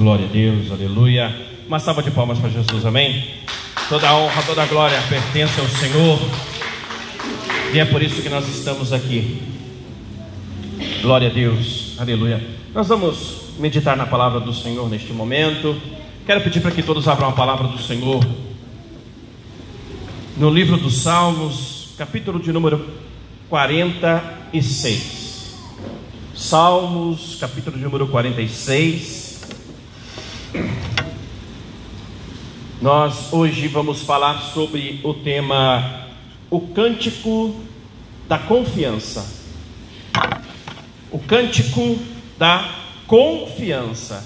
Glória a Deus, aleluia. Uma salva de palmas para Jesus, amém? Toda a honra, toda a glória pertence ao Senhor. E é por isso que nós estamos aqui. Glória a Deus, aleluia. Nós vamos meditar na palavra do Senhor neste momento. Quero pedir para que todos abram a palavra do Senhor no livro dos Salmos, capítulo de número 46. Salmos, capítulo de número 46. Nós hoje vamos falar sobre o tema O Cântico da Confiança. O Cântico da Confiança.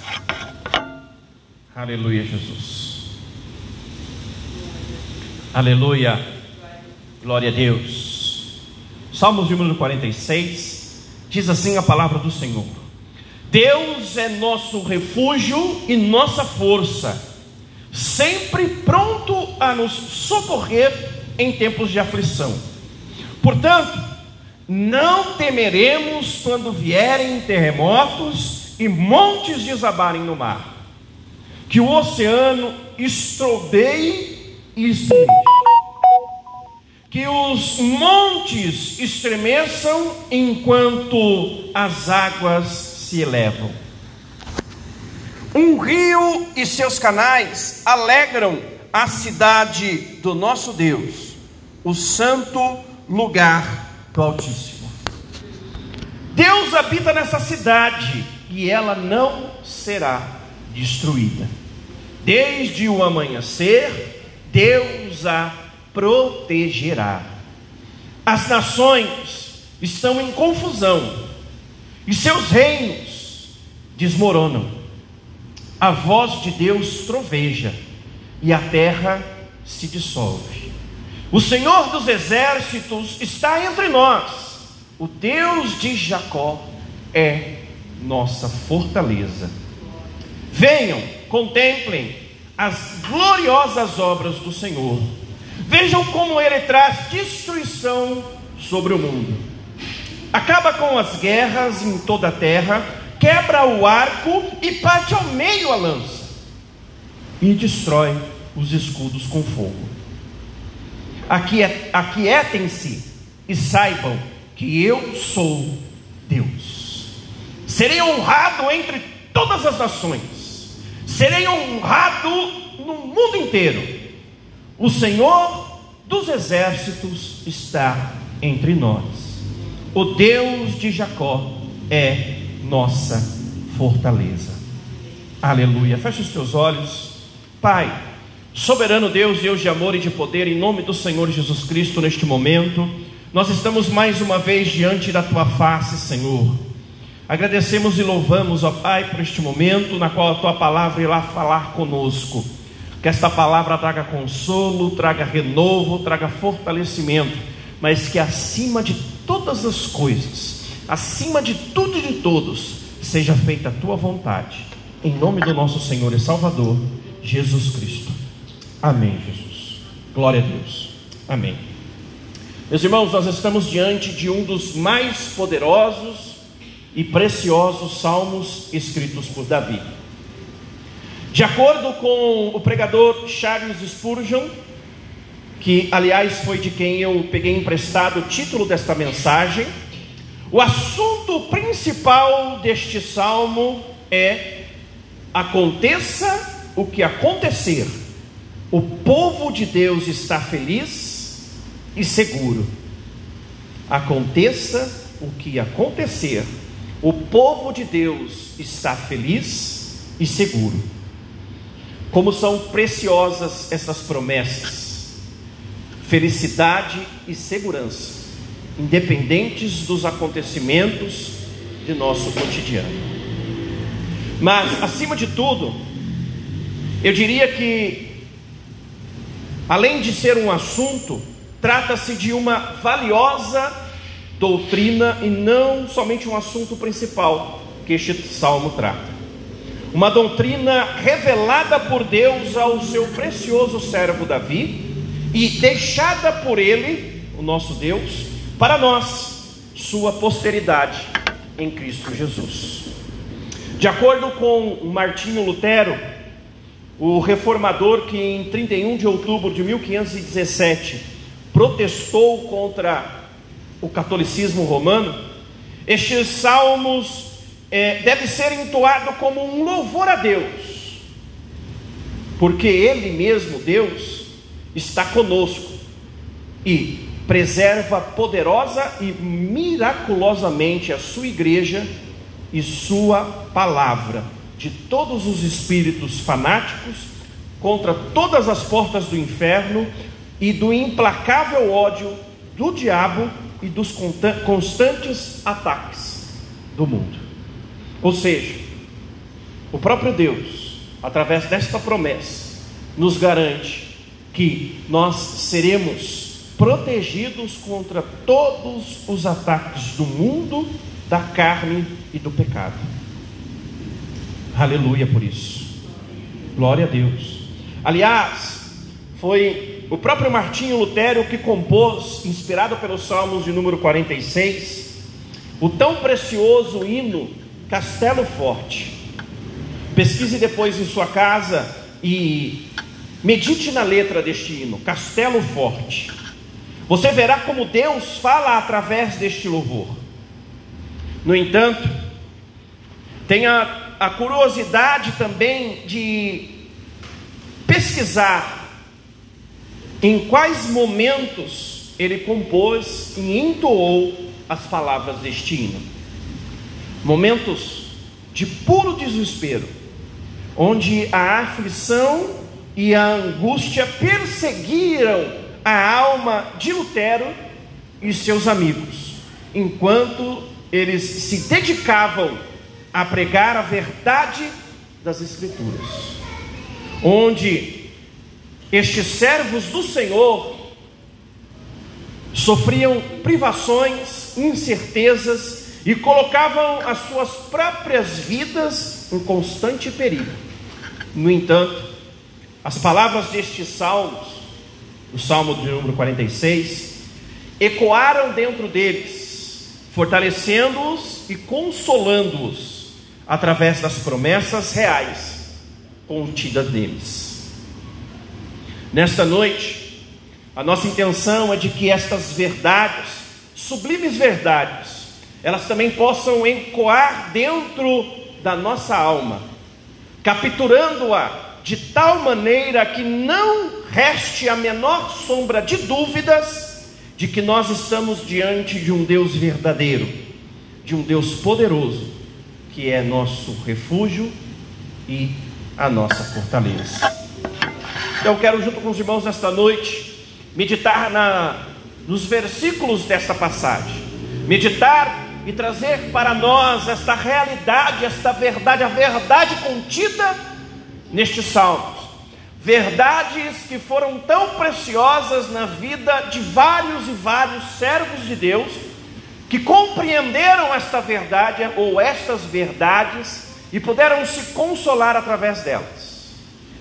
Aleluia, Jesus. Aleluia. Glória a Deus. Salmos número 46 diz assim a palavra do Senhor: Deus é nosso refúgio e nossa força, sempre pronto a nos socorrer em tempos de aflição. Portanto, não temeremos quando vierem terremotos e montes desabarem no mar que o oceano estrobeie e estremeça, que os montes estremeçam enquanto as águas se elevam. Um rio e seus canais alegram a cidade do nosso Deus, o santo lugar do Altíssimo. Deus habita nessa cidade e ela não será destruída. Desde o amanhecer, Deus a protegerá. As nações estão em confusão e seus reinos desmoronam. A voz de Deus troveja e a terra se dissolve. O Senhor dos exércitos está entre nós. O Deus de Jacó é nossa fortaleza. Venham, contemplem as gloriosas obras do Senhor. Vejam como ele traz destruição sobre o mundo. Acaba com as guerras em toda a terra, quebra o arco e parte ao meio a lança, e destrói os escudos com fogo. Aquietem-se e saibam que eu sou Deus. Serei honrado entre todas as nações serei honrado no mundo inteiro. O Senhor dos exércitos está entre nós. O Deus de Jacó é nossa fortaleza. Aleluia. Feche os teus olhos. Pai, soberano Deus, Deus de amor e de poder, em nome do Senhor Jesus Cristo, neste momento, nós estamos mais uma vez diante da tua face, Senhor Agradecemos e louvamos, ó Pai, por este momento na qual a tua palavra irá falar conosco. Que esta palavra traga consolo, traga renovo, traga fortalecimento, mas que acima de todas as coisas, acima de tudo e de todos, seja feita a tua vontade. Em nome do nosso Senhor e Salvador, Jesus Cristo. Amém, Jesus. Glória a Deus. Amém. Meus irmãos, nós estamos diante de um dos mais poderosos e preciosos salmos escritos por Davi. De acordo com o pregador Charles Spurgeon, que aliás foi de quem eu peguei emprestado o título desta mensagem, o assunto principal deste salmo é: aconteça o que acontecer, o povo de Deus está feliz e seguro. Aconteça o que acontecer, o povo de Deus está feliz e seguro. Como são preciosas essas promessas, felicidade e segurança, independentes dos acontecimentos de nosso cotidiano. Mas, acima de tudo, eu diria que, além de ser um assunto, trata-se de uma valiosa doutrina e não somente um assunto principal que este salmo trata. Uma doutrina revelada por Deus ao seu precioso servo Davi e deixada por ele, o nosso Deus, para nós, sua posteridade em Cristo Jesus. De acordo com Martinho Lutero, o reformador que em 31 de outubro de 1517 protestou contra o catolicismo romano, estes salmos é, devem ser entoados como um louvor a Deus, porque Ele mesmo, Deus, está conosco e preserva poderosa e miraculosamente a sua igreja e sua palavra de todos os espíritos fanáticos contra todas as portas do inferno e do implacável ódio do diabo e dos constantes ataques do mundo. Ou seja, o próprio Deus, através desta promessa, nos garante que nós seremos protegidos contra todos os ataques do mundo, da carne e do pecado. Aleluia por isso. Glória a Deus. Aliás, foi o próprio Martinho Lutero que compôs, inspirado pelos Salmos de número 46, o tão precioso hino Castelo Forte. Pesquise depois em sua casa e medite na letra deste hino, Castelo Forte. Você verá como Deus fala através deste louvor. No entanto, tenha a curiosidade também de pesquisar em quais momentos ele compôs e entoou as palavras deste hino. Momentos de puro desespero, onde a aflição e a angústia perseguiram a alma de Lutero e seus amigos, enquanto eles se dedicavam a pregar a verdade das Escrituras, onde estes servos do Senhor sofriam privações, incertezas e colocavam as suas próprias vidas em constante perigo. No entanto, as palavras destes salmos, o salmo de número 46, ecoaram dentro deles, fortalecendo-os e consolando-os através das promessas reais contidas neles. Nesta noite, a nossa intenção é de que estas verdades, sublimes verdades, elas também possam ecoar dentro da nossa alma, capturando-a de tal maneira que não reste a menor sombra de dúvidas de que nós estamos diante de um Deus verdadeiro, de um Deus poderoso, que é nosso refúgio e a nossa fortaleza. Eu quero, junto com os irmãos nesta noite, meditar na, nos versículos desta passagem, meditar e trazer para nós esta realidade, esta verdade, a verdade contida nestes salmos. Verdades que foram tão preciosas na vida de vários e vários servos de Deus que compreenderam esta verdade ou estas verdades e puderam se consolar através delas.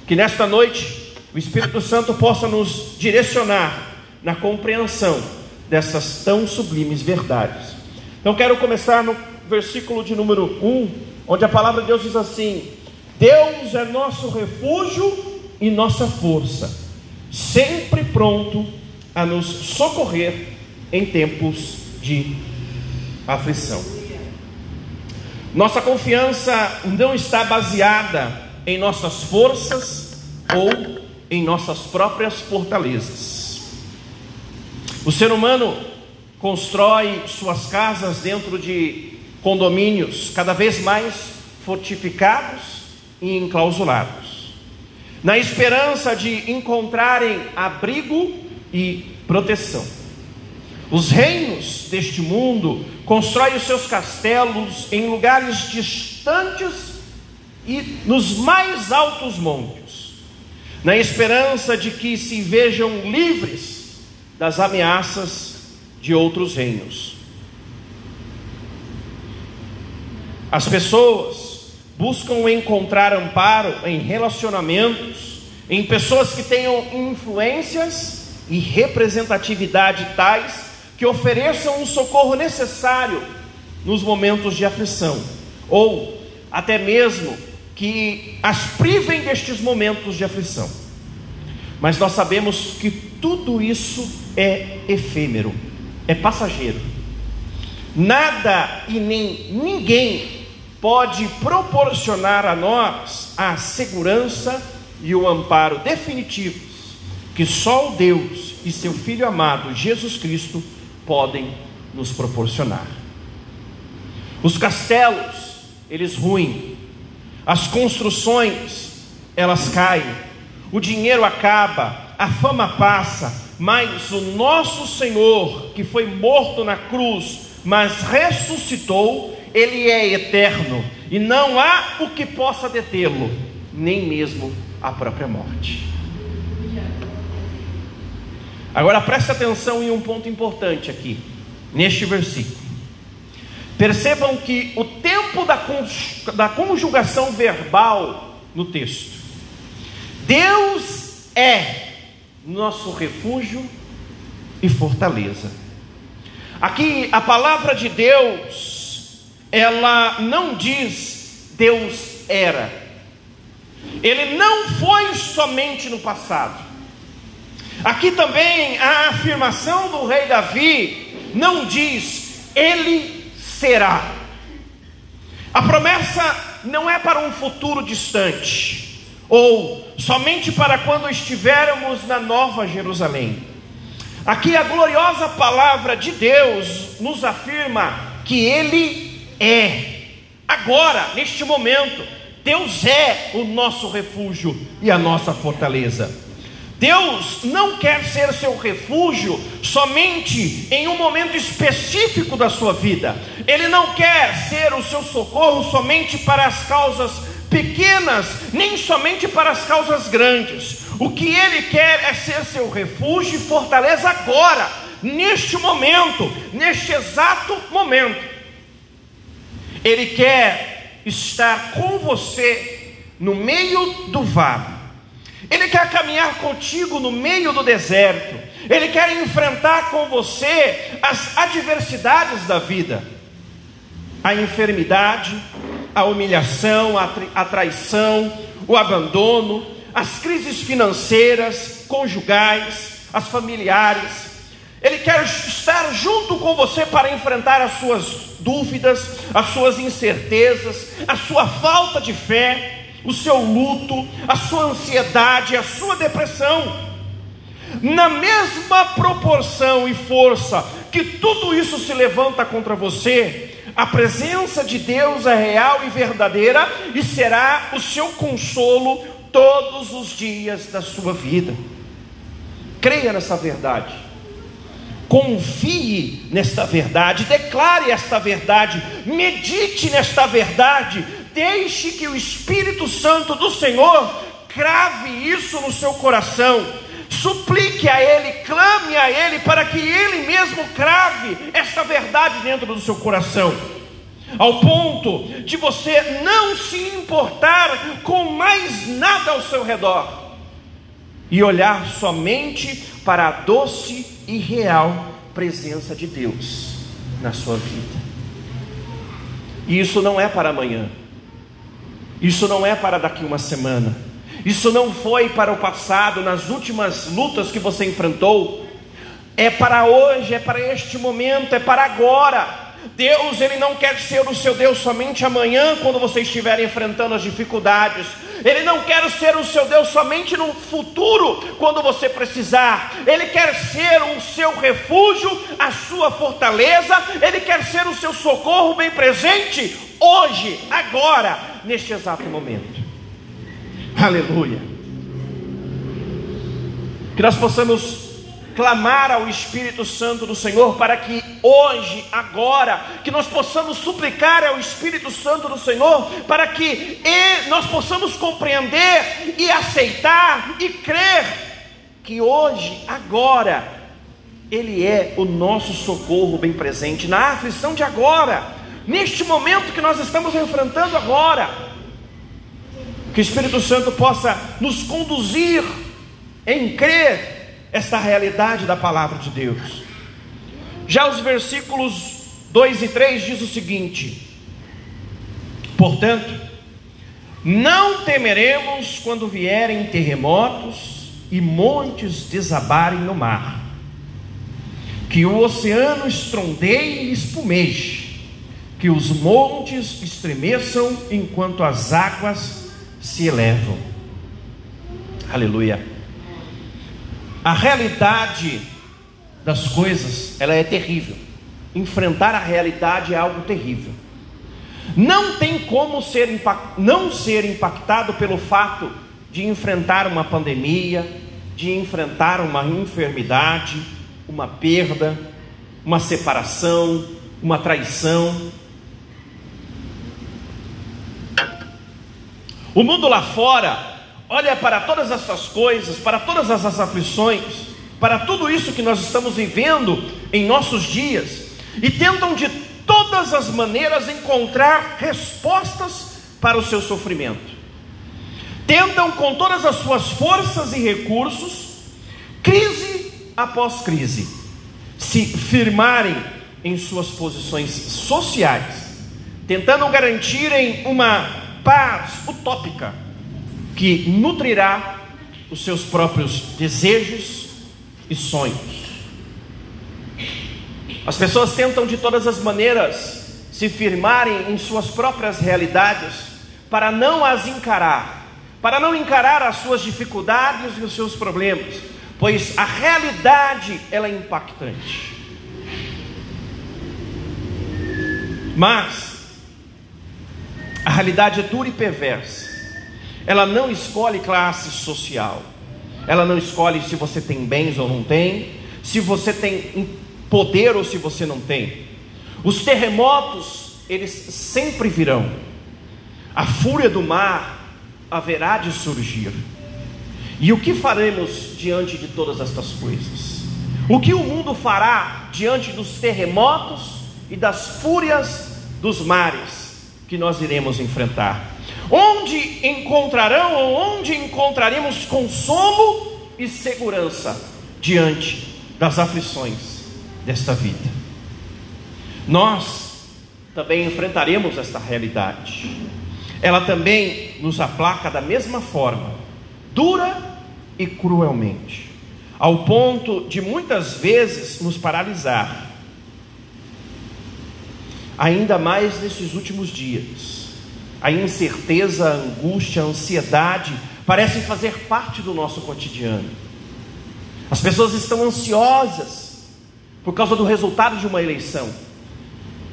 Que nesta noite o Espírito Santo possa nos direcionar na compreensão dessas tão sublimes verdades. Então quero começar no versículo de número 1, onde a palavra de Deus diz assim: Deus é nosso refúgio e nossa força, sempre pronto a nos socorrer em tempos de aflição. Nossa confiança não está baseada em nossas forças ou em nossas próprias fortalezas. O ser humano constrói suas casas dentro de condomínios cada vez mais fortificados e enclausulados, na esperança de encontrarem abrigo e proteção. Os reinos deste mundo constroem os seus castelos em lugares distantes e nos mais altos montes, na esperança de que se vejam livres das ameaças de outros reinos. As pessoas buscam encontrar amparo em relacionamentos, em pessoas que tenham influências e representatividade tais que ofereçam o socorro necessário nos momentos de aflição, ou até mesmo que as privem destes momentos de aflição. Mas nós sabemos que tudo isso é efêmero, é passageiro. Nada e nem ninguém pode proporcionar a nós a segurança e o amparo definitivos que só o Deus e seu Filho amado Jesus Cristo podem nos proporcionar. Os castelos, eles ruem, as construções, elas caem, o dinheiro acaba, a fama passa, mas o nosso Senhor, que foi morto na cruz, mas ressuscitou, ele é eterno, e não há o que possa detê-lo, nem mesmo a própria morte. Agora preste atenção em um ponto importante aqui, neste versículo. Percebam que o tempo da, da conjugação verbal no texto. Deus é nosso refúgio e fortaleza. Aqui a palavra de Deus, ela não diz Deus era. Ele não foi somente no passado. Aqui também a afirmação do rei Davi não diz ele será. A promessa não é para um futuro distante, ou somente para quando estivermos na Nova Jerusalém. Aqui a gloriosa palavra de Deus nos afirma que Ele é, agora, neste momento, Deus é o nosso refúgio e a nossa fortaleza. Deus não quer ser seu refúgio somente em um momento específico da sua vida. Ele não quer ser o seu socorro somente para as causas pequenas, nem somente para as causas grandes. O que ele quer é ser seu refúgio e fortaleza agora, neste momento, neste exato momento. Ele quer estar com você no meio do vale ele quer caminhar contigo no meio do deserto. Ele quer enfrentar com você as adversidades da vida, a enfermidade, a humilhação, a, traição, o abandono, as crises financeiras, conjugais, as familiares. Ele quer estar junto com você para enfrentar as suas dúvidas, as suas incertezas, a sua falta de fé o seu luto, a sua ansiedade, a sua depressão. Na mesma proporção e força que tudo isso se levanta contra você, a presença de Deus é real e verdadeira e será o seu consolo todos os dias da sua vida. Creia nessa verdade. Confie nesta verdade, declare esta verdade, medite nesta verdade, Deixe que o Espírito Santo do Senhor crave isso no seu coração. Suplique a Ele, clame a Ele, para que Ele mesmo crave essa verdade dentro do seu coração, ao ponto de você não se importar com mais nada ao seu redor e olhar somente para a doce e real presença de Deus na sua vida. E isso não é para amanhã. Isso não é para daqui uma semana. Isso não foi para o passado, nas últimas lutas que você enfrentou. É para hoje, é para este momento, é para agora. Deus, Ele não quer ser o seu Deus somente amanhã, quando você estiver enfrentando as dificuldades. Ele não quer ser o seu Deus somente no futuro, quando você precisar. Ele quer ser o seu refúgio, a sua fortaleza. Ele quer ser o seu socorro bem presente, hoje, agora, neste exato momento. Aleluia. Que nós possamos clamar ao Espírito Santo do Senhor para que hoje, agora, que nós possamos suplicar ao Espírito Santo do Senhor para que nós possamos compreender e aceitar e crer que hoje, agora, Ele é o nosso socorro bem presente na aflição de agora neste momento que nós estamos enfrentando agora. Que o Espírito Santo possa nos conduzir em crer esta realidade da palavra de Deus. Já os versículos 2 e 3 diz o seguinte: Portanto, Não temeremos quando vierem terremotos e montes desabarem no mar, que o oceano estrondeie e espumeje, que os montes estremeçam enquanto as águas se elevam. Aleluia. A realidade das coisas, ela é terrível. Enfrentar a realidade é algo terrível. Não tem como ser não ser impactado pelo fato de enfrentar uma pandemia, de enfrentar uma enfermidade, uma perda, uma separação, uma traição. O mundo lá fora olha para todas essas coisas, para todas essas aflições, para tudo isso que nós estamos vivendo em nossos dias e tentam de todas as maneiras encontrar respostas para o seu sofrimento. Tentam com todas as suas forças e recursos, crise após crise, se firmarem em suas posições sociais, tentando garantirem uma paz utópica que nutrirá os seus próprios desejos e sonhos. As pessoas tentam de todas as maneiras se firmarem em suas próprias realidades para não as encarar, para não encarar as suas dificuldades e os seus problemas, pois a realidade ela é impactante. Mas a realidade é dura e perversa. Ela não escolhe classe social. Ela não escolhe se você tem bens ou não tem, se você tem poder ou se você não tem. Os terremotos, eles sempre virão. A fúria do mar haverá de surgir. E o que faremos diante de todas estas coisas? O que o mundo fará diante dos terremotos e das fúrias dos mares que nós iremos enfrentar? Onde encontrarão ou onde encontraremos consumo e segurança diante das aflições desta vida. Nós também enfrentaremos esta realidade. Ela também nos aplaca da mesma forma, dura e cruelmente, ao ponto de muitas vezes nos paralisar. Ainda mais nesses últimos dias, a incerteza, a angústia, a ansiedade parecem fazer parte do nosso cotidiano. As pessoas estão ansiosas, por causa do resultado de uma eleição,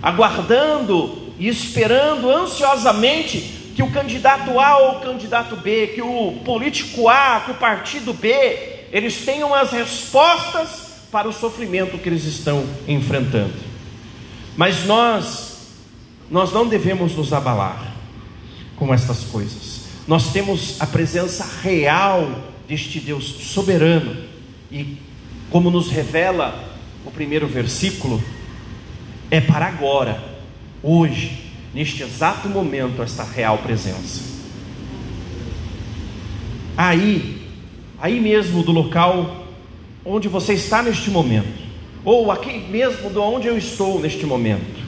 aguardando e esperando ansiosamente que o candidato A ou o candidato B, que o político A, que o partido B, eles tenham as respostas para o sofrimento que eles estão enfrentando. Mas nós, nós não devemos nos abalar com estas coisas. Nós temos a presença real deste Deus soberano e como nos revela o primeiro versículo, é para agora, hoje, neste exato momento, esta real presença. Aí, aí mesmo do local onde você está neste momento, ou aqui mesmo de onde eu estou neste momento,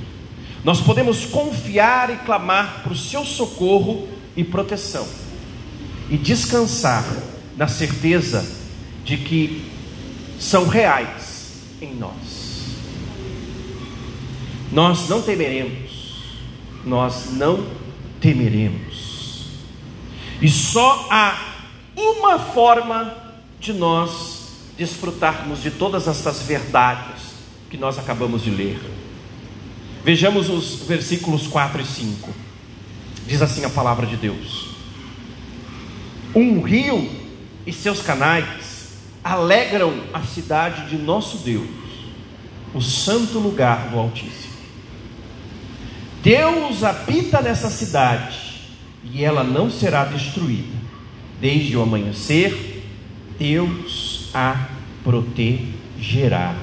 nós podemos confiar e clamar para o seu socorro e proteção, e descansar na certeza de que são reais em nós. Nós não temeremos, nós não temeremos. E só há uma forma de nós desfrutarmos de todas estas verdades que nós acabamos de ler. Vejamos os versículos 4 e 5. Diz assim a palavra de Deus: Um rio e seus canais alegram a cidade de nosso Deus, o santo lugar do Altíssimo. Deus habita nessa cidade e ela não será destruída. Desde o amanhecer, Deus a protegerá.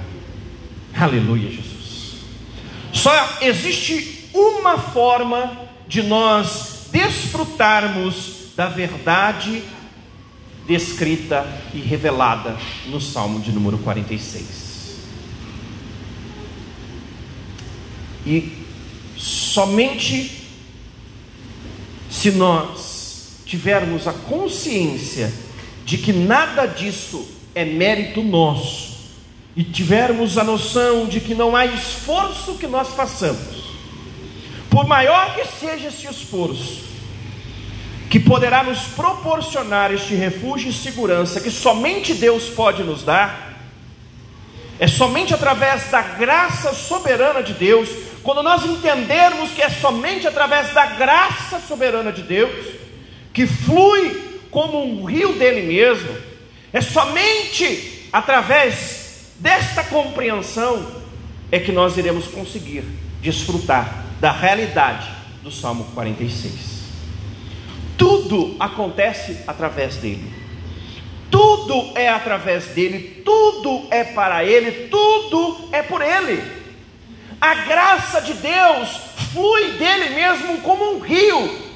Aleluia, Jesus. Só existe uma forma de nós desfrutarmos da verdade descrita e revelada no Salmo de número 46. E somente se nós tivermos a consciência de que nada disso é mérito nosso, e tivermos a noção de que não há esforço que nós façamos, por maior que seja esse esforço, que poderá nos proporcionar este refúgio e segurança que somente Deus pode nos dar, é somente através da graça soberana de Deus, quando nós entendermos que é somente através da graça soberana de Deus, que flui como um rio dele mesmo, é somente através desta compreensão é que nós iremos conseguir desfrutar da realidade do Salmo 46. Tudo acontece através dele. Tudo é através dele, tudo é para ele, tudo é por ele. A graça de Deus flui dele mesmo como um rio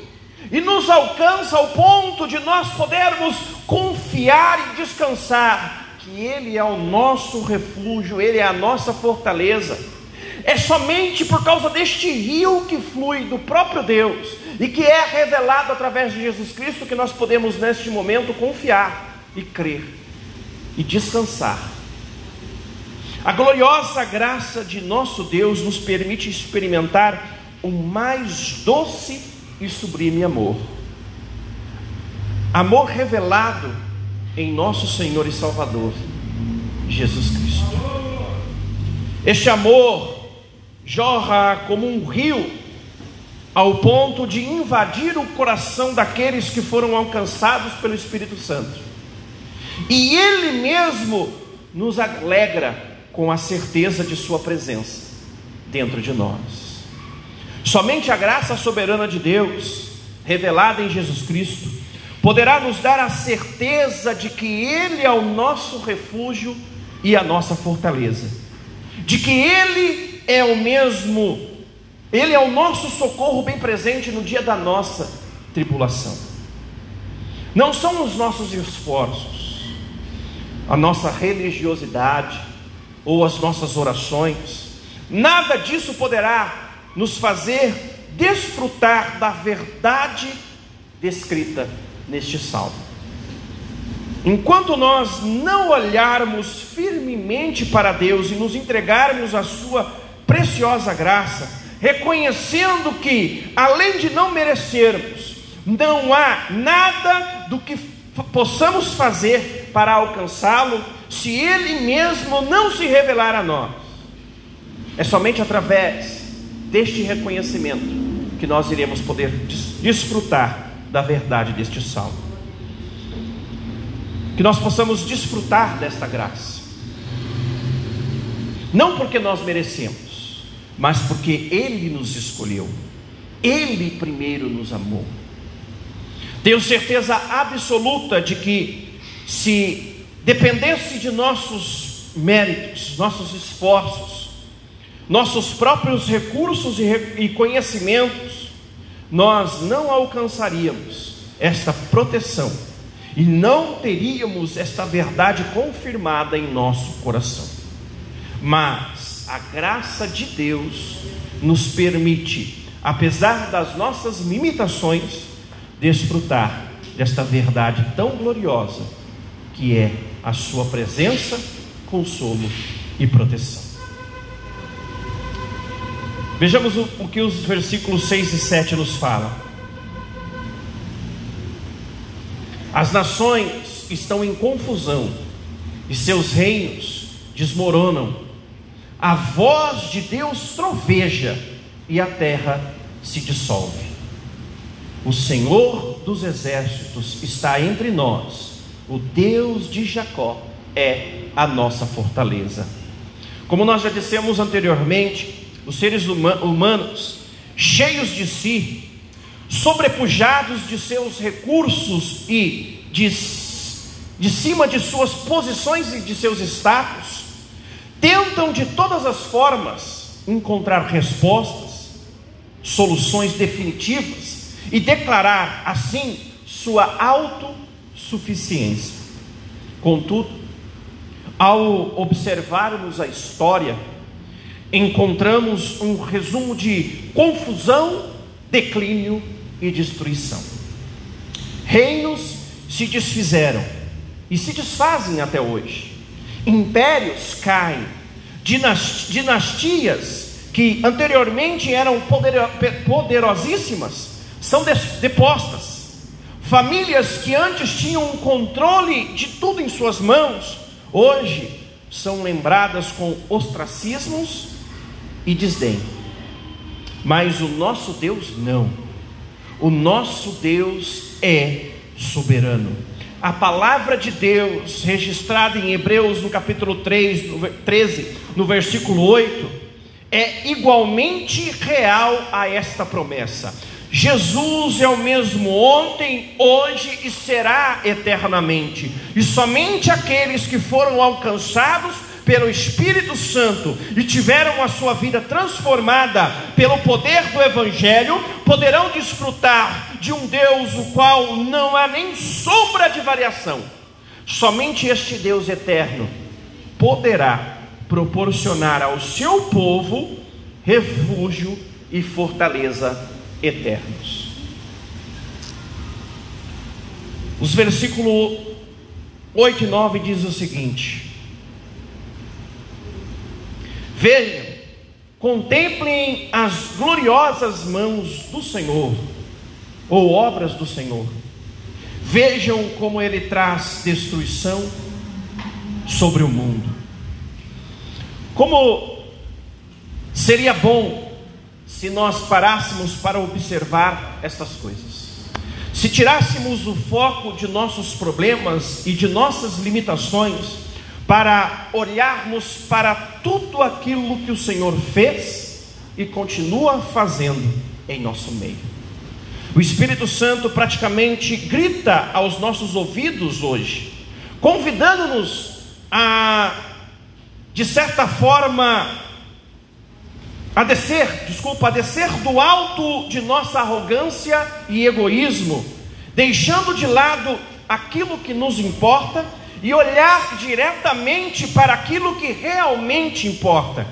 e nos alcança ao ponto de nós podermos confiar e descansar que ele é o nosso refúgio, ele é a nossa fortaleza. É somente por causa deste rio que flui do próprio Deus e que é revelado através de Jesus Cristo que nós podemos neste momento confiar e crer e descansar. A gloriosa graça de nosso Deus nos permite experimentar o mais doce e sublime amor. Amor revelado em nosso Senhor e Salvador, Jesus Cristo. Este amor jorra como um rio, ao ponto de invadir o coração daqueles que foram alcançados pelo Espírito Santo e Ele mesmo nos alegra com a certeza de Sua presença dentro de nós. Somente a graça soberana de Deus, revelada em Jesus Cristo, poderá nos dar a certeza de que Ele é o nosso refúgio e a nossa fortaleza, de que Ele é o mesmo, Ele é o nosso socorro bem presente no dia da nossa tribulação. Não são os nossos esforços, a nossa religiosidade ou as nossas orações, nada disso poderá nos fazer desfrutar da verdade descrita neste salmo. Enquanto nós não olharmos firmemente para Deus e nos entregarmos à Sua preciosa graça, reconhecendo que, além de não merecermos, não há nada do que possamos fazer para alcançá-lo, se ele mesmo não se revelar a nós. É somente através deste reconhecimento que nós iremos poder desfrutar da verdade deste salmo. Que nós possamos desfrutar desta graça. Não porque nós merecemos, mas porque Ele nos escolheu. Ele primeiro nos amou. Tenho certeza absoluta de que, se dependesse de nossos méritos, nossos esforços, nossos próprios recursos e conhecimentos, nós não alcançaríamos esta proteção e não teríamos esta verdade confirmada em nosso coração. Mas a graça de Deus nos permite, apesar das nossas limitações, desfrutar desta verdade tão gloriosa que é a Sua presença, consolo e proteção. Vejamos o, o que os versículos 6 e 7 nos falam. As nações estão em confusão e seus reinos desmoronam. A voz de Deus troveja e a terra se dissolve. O Senhor dos exércitos está entre nós, o Deus de Jacó é a nossa fortaleza. Como nós já dissemos anteriormente, os seres humanos, cheios de si, sobrepujados de seus recursos e de, de cima de suas posições e de seus status, tentam de todas as formas encontrar respostas, soluções definitivas e declarar assim sua autossuficiência. Contudo, ao observarmos a história, encontramos um resumo de confusão, declínio e destruição. Reinos se desfizeram e se desfazem até hoje. Impérios caem, dinastias que anteriormente eram poderosíssimas são depostas. Famílias que antes tinham o controle de tudo em suas mãos, hoje são lembradas com ostracismos e desdém. Mas o nosso Deus não. O nosso Deus é soberano. A palavra de Deus, registrada em Hebreus no capítulo 3, no 13, no versículo 8, é igualmente real a esta promessa. Jesus é o mesmo ontem, hoje e será eternamente. E somente aqueles que foram alcançados pelo Espírito Santo e tiveram a sua vida transformada pelo poder do Evangelho, poderão desfrutar de um Deus o qual não há nem sombra de variação. Somente este Deus eterno poderá proporcionar ao seu povo refúgio e fortaleza eternos. Os versículos 8 e 9 diz o seguinte: Vejam, contemplem as gloriosas mãos do Senhor, ou obras do Senhor. Vejam como ele traz destruição sobre o mundo. Como seria bom se nós parássemos para observar estas coisas. Se tirássemos o foco de nossos problemas e de nossas limitações para olharmos para tudo aquilo que o Senhor fez e continua fazendo em nosso meio. O Espírito Santo praticamente grita aos nossos ouvidos hoje, convidando-nos a, de certa forma, a descer, desculpa, a descer do alto de nossa arrogância e egoísmo, deixando de lado aquilo que nos importa e olhar diretamente para aquilo que realmente importa.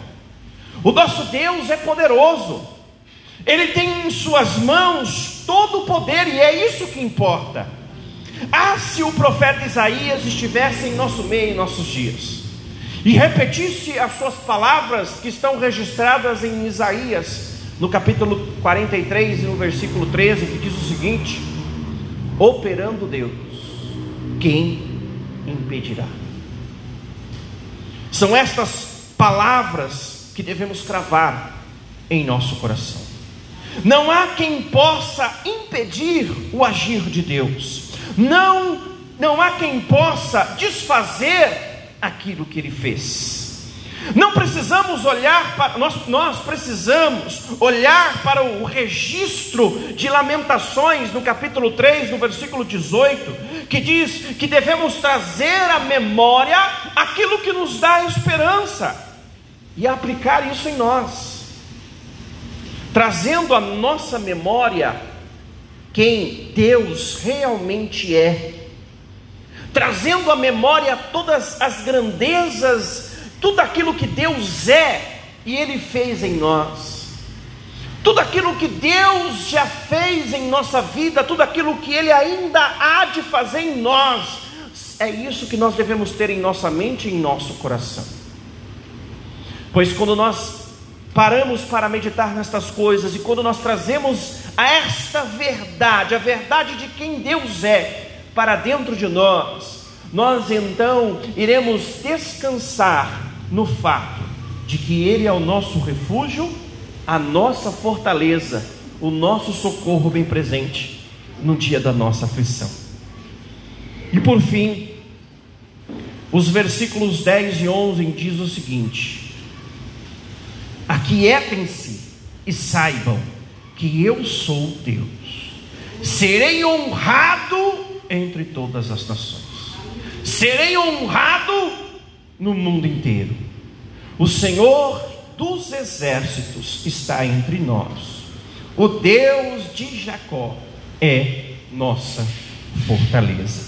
O nosso Deus é poderoso, Ele tem em Suas mãos todo o poder e é isso que importa. Ah, se o profeta Isaías estivesse em nosso meio em nossos dias e repetisse as suas palavras que estão registradas em Isaías, no capítulo 43 e no versículo 13, que diz o seguinte: Operando Deus, quem impedirá. São estas palavras que devemos cravar em nosso coração. Não há quem possa impedir o agir de Deus. Não, não há quem possa desfazer aquilo que ele fez. Não precisamos olhar para, nós, nós precisamos olhar para o registro de Lamentações, no capítulo 3, no versículo 18, que diz que devemos trazer à memória aquilo que nos dá esperança e aplicar isso em nós, trazendo à nossa memória quem Deus realmente é, trazendo à memória todas as grandezas tudo aquilo que Deus é e Ele fez em nós, tudo aquilo que Deus já fez em nossa vida, tudo aquilo que Ele ainda há de fazer em nós, é isso que nós devemos ter em nossa mente e em nosso coração. Pois quando nós paramos para meditar nestas coisas e quando nós trazemos a esta verdade, a verdade de quem Deus é, para dentro de nós, nós então iremos descansar no fato de que Ele é o nosso refúgio, a nossa fortaleza, o nosso socorro bem presente no dia da nossa aflição. E por fim, os versículos 10 e 11 diz o seguinte: Aquietem-se e saibam que eu sou Deus, serei honrado entre todas as nações, serei honrado no mundo inteiro. O Senhor dos exércitos está entre nós. O Deus de Jacó é nossa fortaleza.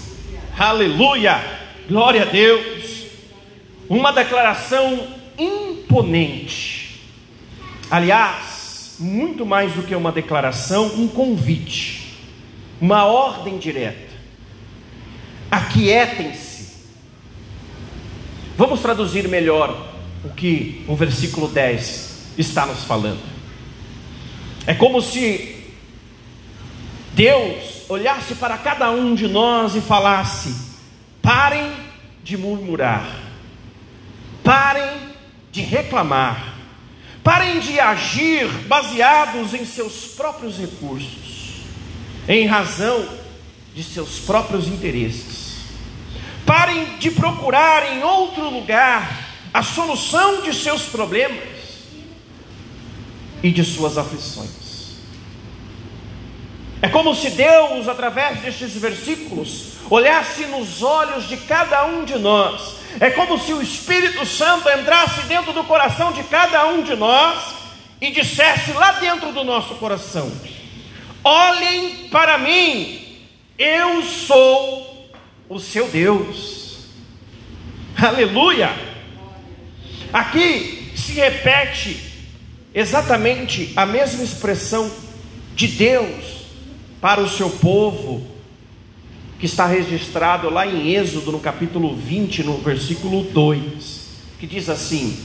Aleluia! Glória a Deus! Uma declaração imponente. Aliás, muito mais do que uma declaração, um convite. uma ordem direta. Aquietem-se. Vamos traduzir melhor o que o versículo 10 está nos falando. É como se Deus olhasse para cada um de nós e falasse: parem de murmurar, parem de reclamar, parem de agir baseados em seus próprios recursos, em razão de seus próprios interesses. Parem de procurar em outro lugar a solução de seus problemas e de suas aflições. É como se Deus, através destes versículos, olhasse nos olhos de cada um de nós. É como se o Espírito Santo entrasse dentro do coração de cada um de nós e dissesse lá dentro do nosso coração: Olhem para mim, eu sou o seu Deus. Aleluia! Aqui se repete exatamente a mesma expressão de Deus para o seu povo, que está registrado lá em Êxodo, no capítulo 20, no versículo 2, que diz assim: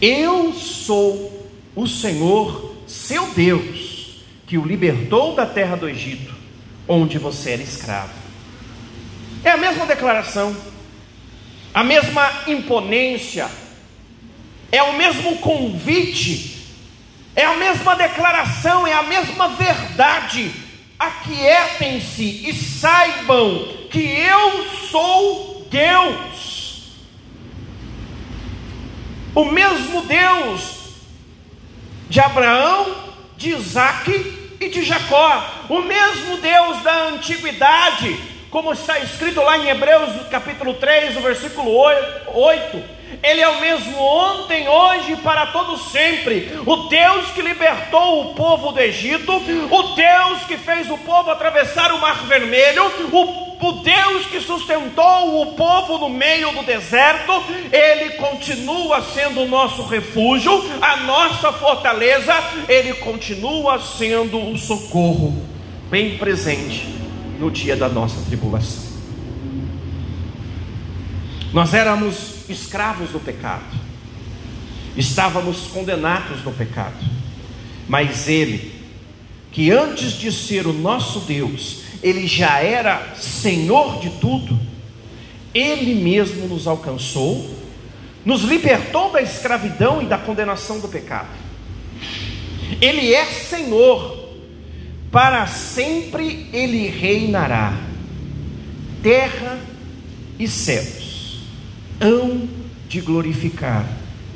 Eu sou o Senhor, seu Deus, que o libertou da terra do Egito, onde você era escravo. É a mesma declaração, a mesma imponência, é o mesmo convite, é a mesma declaração, é a mesma verdade. Aquietem-se e saibam que eu sou Deus. O mesmo Deus de Abraão, de Isaac e de Jacó, o mesmo Deus da antiguidade, como está escrito lá em Hebreus capítulo 3, o versículo 8 ele é o mesmo ontem, hoje e para todo sempre. O Deus que libertou o povo do Egito, o Deus que fez o povo atravessar o Mar Vermelho, o o Deus que sustentou o povo no meio do deserto, Ele continua sendo o nosso refúgio, a nossa fortaleza, Ele continua sendo o socorro bem presente no dia da nossa tribulação. Nós éramos escravos do pecado, estávamos condenados no pecado, mas Ele, que antes de ser o nosso Deus, Ele já era Senhor de tudo, Ele mesmo nos alcançou, nos libertou da escravidão e da condenação do pecado. Ele é Senhor, para sempre Ele reinará, terra e céus hão de glorificar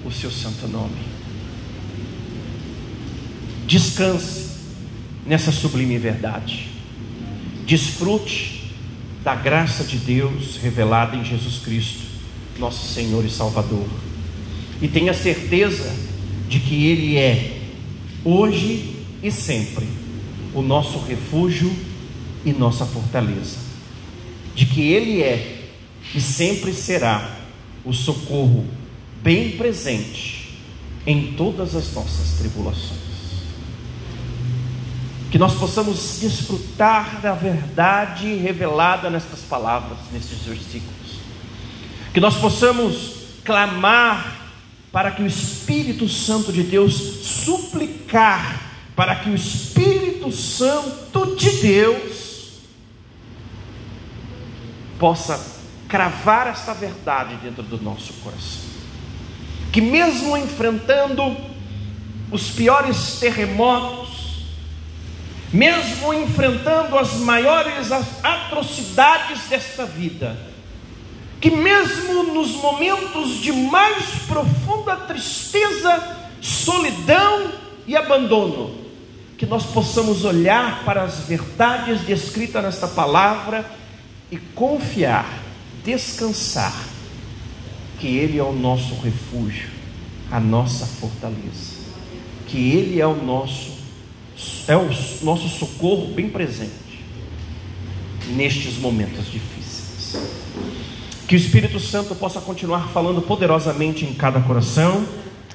o seu santo nome. Descanse nessa sublime verdade. Desfrute da graça de Deus revelada em Jesus Cristo, nosso Senhor e Salvador. E tenha certeza de que Ele é, hoje e sempre, o nosso refúgio e nossa fortaleza. De que Ele é e sempre será o socorro bem presente em todas as nossas tribulações. Que nós possamos desfrutar da verdade revelada nestas palavras, nestes versículos. Que nós possamos clamar para que o Espírito Santo de Deus suplicar para que o Espírito Santo de Deus possa cravar esta verdade dentro do nosso coração. Que mesmo enfrentando os piores terremotos, mesmo enfrentando as maiores atrocidades desta vida, que mesmo nos momentos de mais profunda tristeza, solidão e abandono, que nós possamos olhar para as verdades descritas nesta palavra e confiar descansar que Ele é o nosso refúgio, a nossa fortaleza, que Ele é o nosso é o nosso socorro bem presente nestes momentos difíceis. Que o Espírito Santo possa continuar falando poderosamente em cada coração